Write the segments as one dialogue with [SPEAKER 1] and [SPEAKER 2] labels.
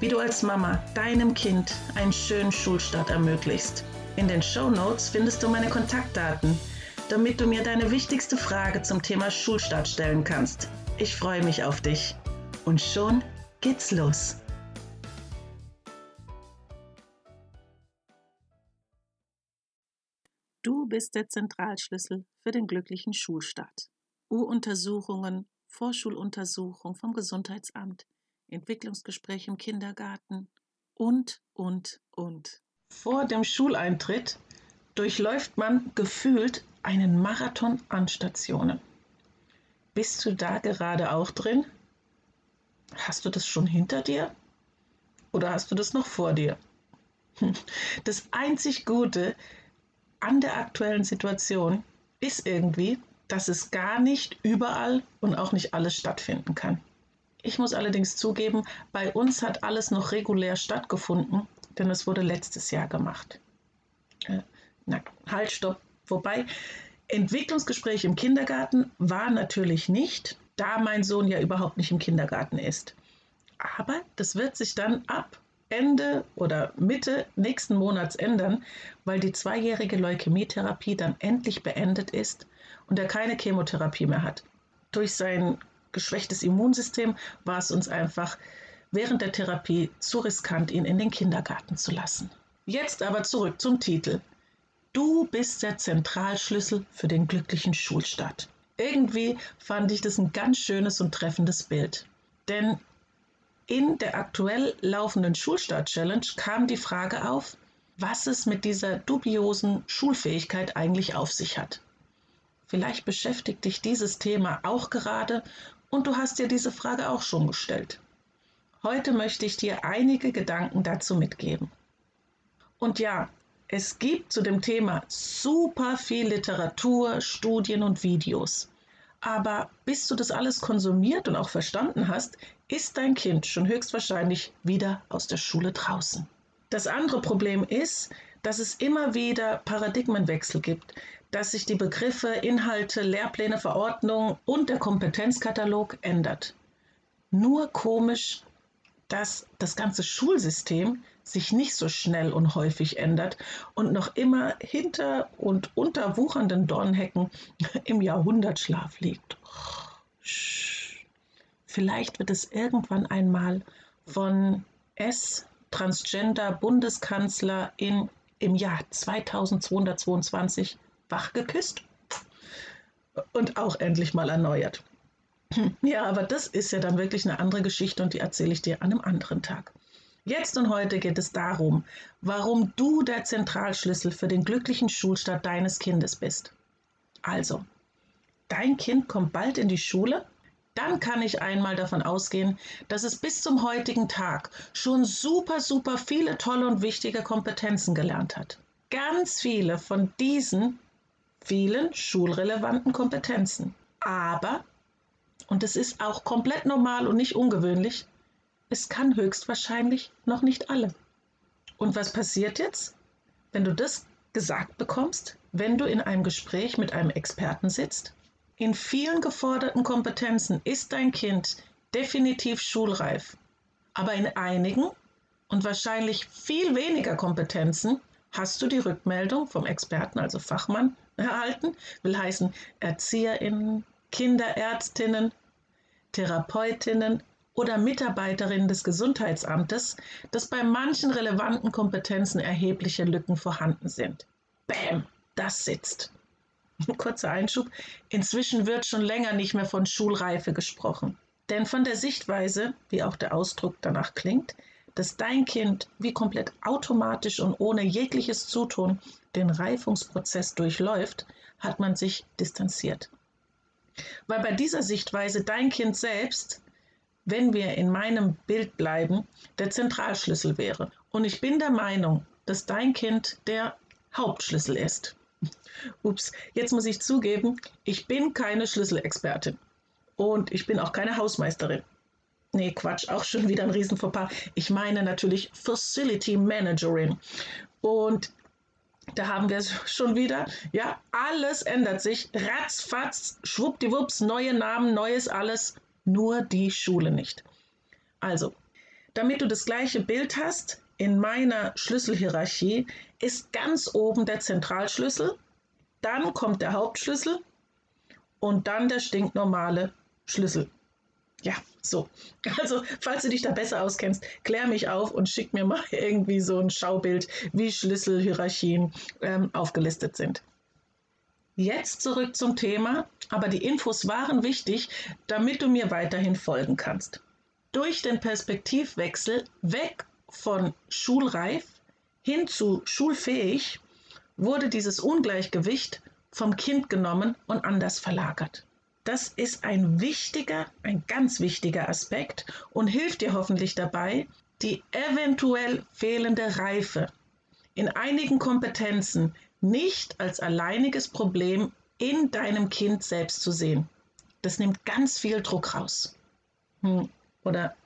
[SPEAKER 1] wie du als Mama deinem Kind einen schönen Schulstart ermöglichst. In den Show Notes findest du meine Kontaktdaten, damit du mir deine wichtigste Frage zum Thema Schulstart stellen kannst. Ich freue mich auf dich. Und schon geht's los. Du bist der Zentralschlüssel für den glücklichen Schulstart. U-Untersuchungen, Vorschuluntersuchung vom Gesundheitsamt, Entwicklungsgespräch im Kindergarten und, und, und. Vor dem Schuleintritt durchläuft man gefühlt einen Marathon an Stationen. Bist du da gerade auch drin? Hast du das schon hinter dir? Oder hast du das noch vor dir? Das einzig Gute an der aktuellen Situation ist irgendwie, dass es gar nicht überall und auch nicht alles stattfinden kann. Ich muss allerdings zugeben, bei uns hat alles noch regulär stattgefunden, denn es wurde letztes Jahr gemacht. Äh, na, halt, stopp. Wobei, Entwicklungsgespräch im Kindergarten war natürlich nicht, da mein Sohn ja überhaupt nicht im Kindergarten ist. Aber das wird sich dann ab Ende oder Mitte nächsten Monats ändern, weil die zweijährige Leukämietherapie dann endlich beendet ist und er keine Chemotherapie mehr hat. Durch sein geschwächtes Immunsystem war es uns einfach während der Therapie zu riskant, ihn in den Kindergarten zu lassen. Jetzt aber zurück zum Titel. Du bist der Zentralschlüssel für den glücklichen Schulstart. Irgendwie fand ich das ein ganz schönes und treffendes Bild. Denn in der aktuell laufenden Schulstart-Challenge kam die Frage auf, was es mit dieser dubiosen Schulfähigkeit eigentlich auf sich hat. Vielleicht beschäftigt dich dieses Thema auch gerade und du hast dir diese Frage auch schon gestellt. Heute möchte ich dir einige Gedanken dazu mitgeben. Und ja, es gibt zu dem Thema super viel Literatur, Studien und Videos. Aber bis du das alles konsumiert und auch verstanden hast, ist dein Kind schon höchstwahrscheinlich wieder aus der Schule draußen. Das andere Problem ist, dass es immer wieder Paradigmenwechsel gibt, dass sich die Begriffe, Inhalte, Lehrpläne, Verordnungen und der Kompetenzkatalog ändert. Nur komisch, dass das ganze Schulsystem sich nicht so schnell und häufig ändert und noch immer hinter und unter wuchernden Dornhecken im Jahrhundertschlaf liegt. Vielleicht wird es irgendwann einmal von S. Transgender Bundeskanzler in im Jahr 2222 wachgeküsst und auch endlich mal erneuert. Ja, aber das ist ja dann wirklich eine andere Geschichte und die erzähle ich dir an einem anderen Tag. Jetzt und heute geht es darum, warum du der Zentralschlüssel für den glücklichen Schulstart deines Kindes bist. Also, dein Kind kommt bald in die Schule dann kann ich einmal davon ausgehen, dass es bis zum heutigen Tag schon super, super viele tolle und wichtige Kompetenzen gelernt hat. Ganz viele von diesen vielen schulrelevanten Kompetenzen. Aber, und es ist auch komplett normal und nicht ungewöhnlich, es kann höchstwahrscheinlich noch nicht alle. Und was passiert jetzt, wenn du das gesagt bekommst, wenn du in einem Gespräch mit einem Experten sitzt? In vielen geforderten Kompetenzen ist dein Kind definitiv schulreif, aber in einigen und wahrscheinlich viel weniger Kompetenzen hast du die Rückmeldung vom Experten, also Fachmann, erhalten, will heißen Erzieherinnen, Kinderärztinnen, Therapeutinnen oder Mitarbeiterinnen des Gesundheitsamtes, dass bei manchen relevanten Kompetenzen erhebliche Lücken vorhanden sind. Bäm, das sitzt. Kurzer Einschub. Inzwischen wird schon länger nicht mehr von Schulreife gesprochen. Denn von der Sichtweise, wie auch der Ausdruck danach klingt, dass dein Kind wie komplett automatisch und ohne jegliches Zutun den Reifungsprozess durchläuft, hat man sich distanziert. Weil bei dieser Sichtweise dein Kind selbst, wenn wir in meinem Bild bleiben, der Zentralschlüssel wäre. Und ich bin der Meinung, dass dein Kind der Hauptschlüssel ist. Ups, jetzt muss ich zugeben, ich bin keine Schlüsselexpertin und ich bin auch keine Hausmeisterin. Nee, Quatsch, auch schon wieder ein Riesenfauxpas. Ich meine natürlich Facility Managerin. Und da haben wir es schon wieder. Ja, alles ändert sich. Ratzfatz, schwuppdiwupps, neue Namen, neues alles. Nur die Schule nicht. Also, damit du das gleiche Bild hast, in meiner Schlüsselhierarchie ist ganz oben der Zentralschlüssel, dann kommt der Hauptschlüssel und dann der stinknormale Schlüssel. Ja, so. Also, falls du dich da besser auskennst, klär mich auf und schick mir mal irgendwie so ein Schaubild, wie Schlüsselhierarchien ähm, aufgelistet sind. Jetzt zurück zum Thema, aber die Infos waren wichtig, damit du mir weiterhin folgen kannst. Durch den Perspektivwechsel weg von schulreif hin zu schulfähig wurde dieses Ungleichgewicht vom Kind genommen und anders verlagert. Das ist ein wichtiger, ein ganz wichtiger Aspekt und hilft dir hoffentlich dabei, die eventuell fehlende Reife in einigen Kompetenzen nicht als alleiniges Problem in deinem Kind selbst zu sehen. Das nimmt ganz viel Druck raus. Hm. Oder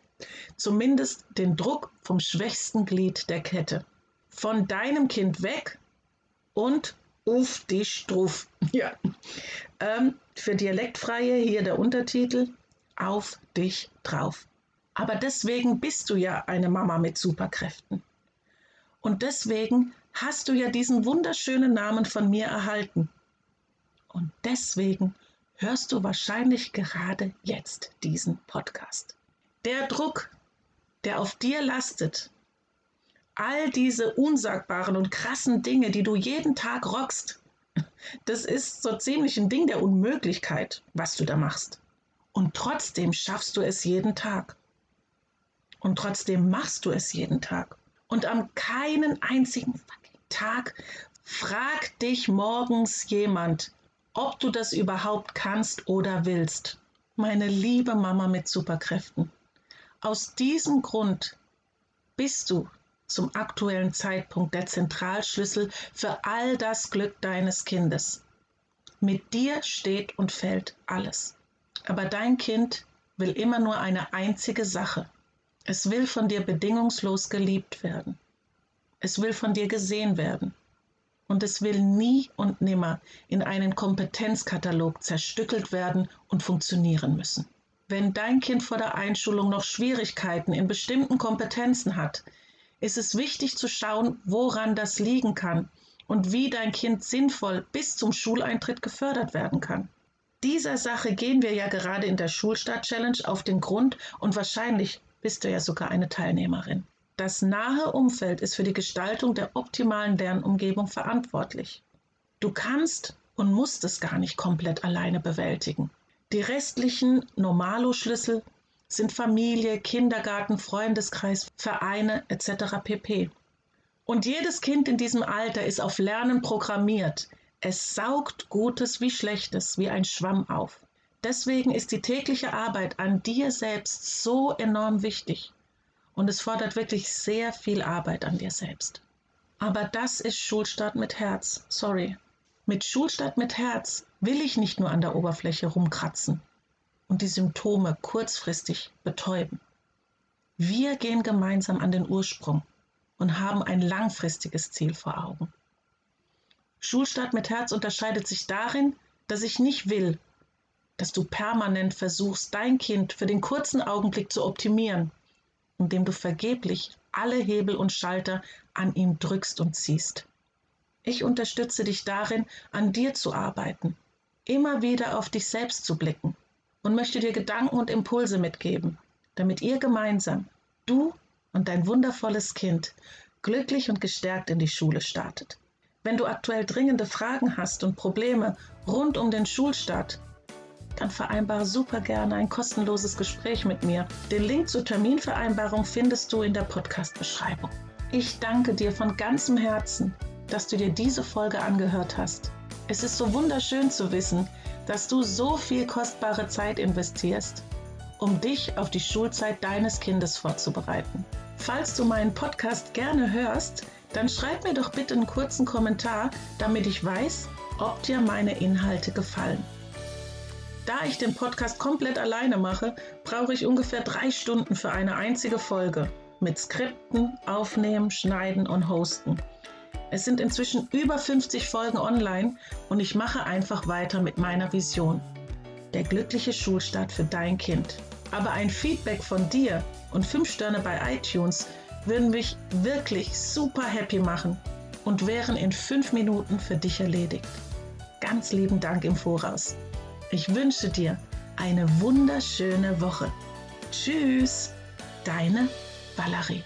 [SPEAKER 1] zumindest den Druck vom schwächsten Glied der Kette. Von deinem Kind weg und auf dich drauf. Ja. Ähm, für Dialektfreie hier der Untertitel Auf dich drauf. Aber deswegen bist du ja eine Mama mit Superkräften. Und deswegen hast du ja diesen wunderschönen Namen von mir erhalten. Und deswegen hörst du wahrscheinlich gerade jetzt diesen Podcast. Der Druck, der auf dir lastet, all diese unsagbaren und krassen Dinge, die du jeden Tag rockst, das ist so ziemlich ein Ding der Unmöglichkeit, was du da machst. Und trotzdem schaffst du es jeden Tag. Und trotzdem machst du es jeden Tag. Und am keinen einzigen Tag fragt dich morgens jemand, ob du das überhaupt kannst oder willst. Meine liebe Mama mit Superkräften. Aus diesem Grund bist du zum aktuellen Zeitpunkt der Zentralschlüssel für all das Glück deines Kindes. Mit dir steht und fällt alles. Aber dein Kind will immer nur eine einzige Sache. Es will von dir bedingungslos geliebt werden. Es will von dir gesehen werden. Und es will nie und nimmer in einen Kompetenzkatalog zerstückelt werden und funktionieren müssen. Wenn dein Kind vor der Einschulung noch Schwierigkeiten in bestimmten Kompetenzen hat, ist es wichtig zu schauen, woran das liegen kann und wie dein Kind sinnvoll bis zum Schuleintritt gefördert werden kann. Dieser Sache gehen wir ja gerade in der Schulstart-Challenge auf den Grund und wahrscheinlich bist du ja sogar eine Teilnehmerin. Das nahe Umfeld ist für die Gestaltung der optimalen Lernumgebung verantwortlich. Du kannst und musst es gar nicht komplett alleine bewältigen. Die restlichen Normalo-Schlüssel sind Familie, Kindergarten, Freundeskreis, Vereine etc. pp. Und jedes Kind in diesem Alter ist auf Lernen programmiert. Es saugt Gutes wie Schlechtes wie ein Schwamm auf. Deswegen ist die tägliche Arbeit an dir selbst so enorm wichtig. Und es fordert wirklich sehr viel Arbeit an dir selbst. Aber das ist Schulstart mit Herz. Sorry. Mit Schulstart mit Herz will ich nicht nur an der Oberfläche rumkratzen und die Symptome kurzfristig betäuben. Wir gehen gemeinsam an den Ursprung und haben ein langfristiges Ziel vor Augen. Schulstart mit Herz unterscheidet sich darin, dass ich nicht will, dass du permanent versuchst, dein Kind für den kurzen Augenblick zu optimieren, indem du vergeblich alle Hebel und Schalter an ihm drückst und ziehst. Ich unterstütze dich darin, an dir zu arbeiten, immer wieder auf dich selbst zu blicken und möchte dir Gedanken und Impulse mitgeben, damit ihr gemeinsam, du und dein wundervolles Kind, glücklich und gestärkt in die Schule startet. Wenn du aktuell dringende Fragen hast und Probleme rund um den Schulstart, dann vereinbare super gerne ein kostenloses Gespräch mit mir. Den Link zur Terminvereinbarung findest du in der Podcast-Beschreibung. Ich danke dir von ganzem Herzen, dass du dir diese Folge angehört hast. Es ist so wunderschön zu wissen, dass du so viel kostbare Zeit investierst, um dich auf die Schulzeit deines Kindes vorzubereiten. Falls du meinen Podcast gerne hörst, Dann schreib mir doch bitte einen kurzen Kommentar, damit ich weiß, ob dir meine Inhalte gefallen. Da ich den Podcast komplett alleine mache, brauche ich ungefähr drei Stunden für eine einzige Folge mit Skripten, Aufnehmen, Schneiden und Hosten. Es sind inzwischen über 50 Folgen online und ich mache einfach weiter mit meiner Vision. Der glückliche Schulstart für dein Kind. Aber ein Feedback von dir und 5 Sterne bei iTunes würden mich wirklich super happy machen und wären in 5 Minuten für dich erledigt. Ganz lieben Dank im Voraus. Ich wünsche dir eine wunderschöne Woche. Tschüss, deine Valerie.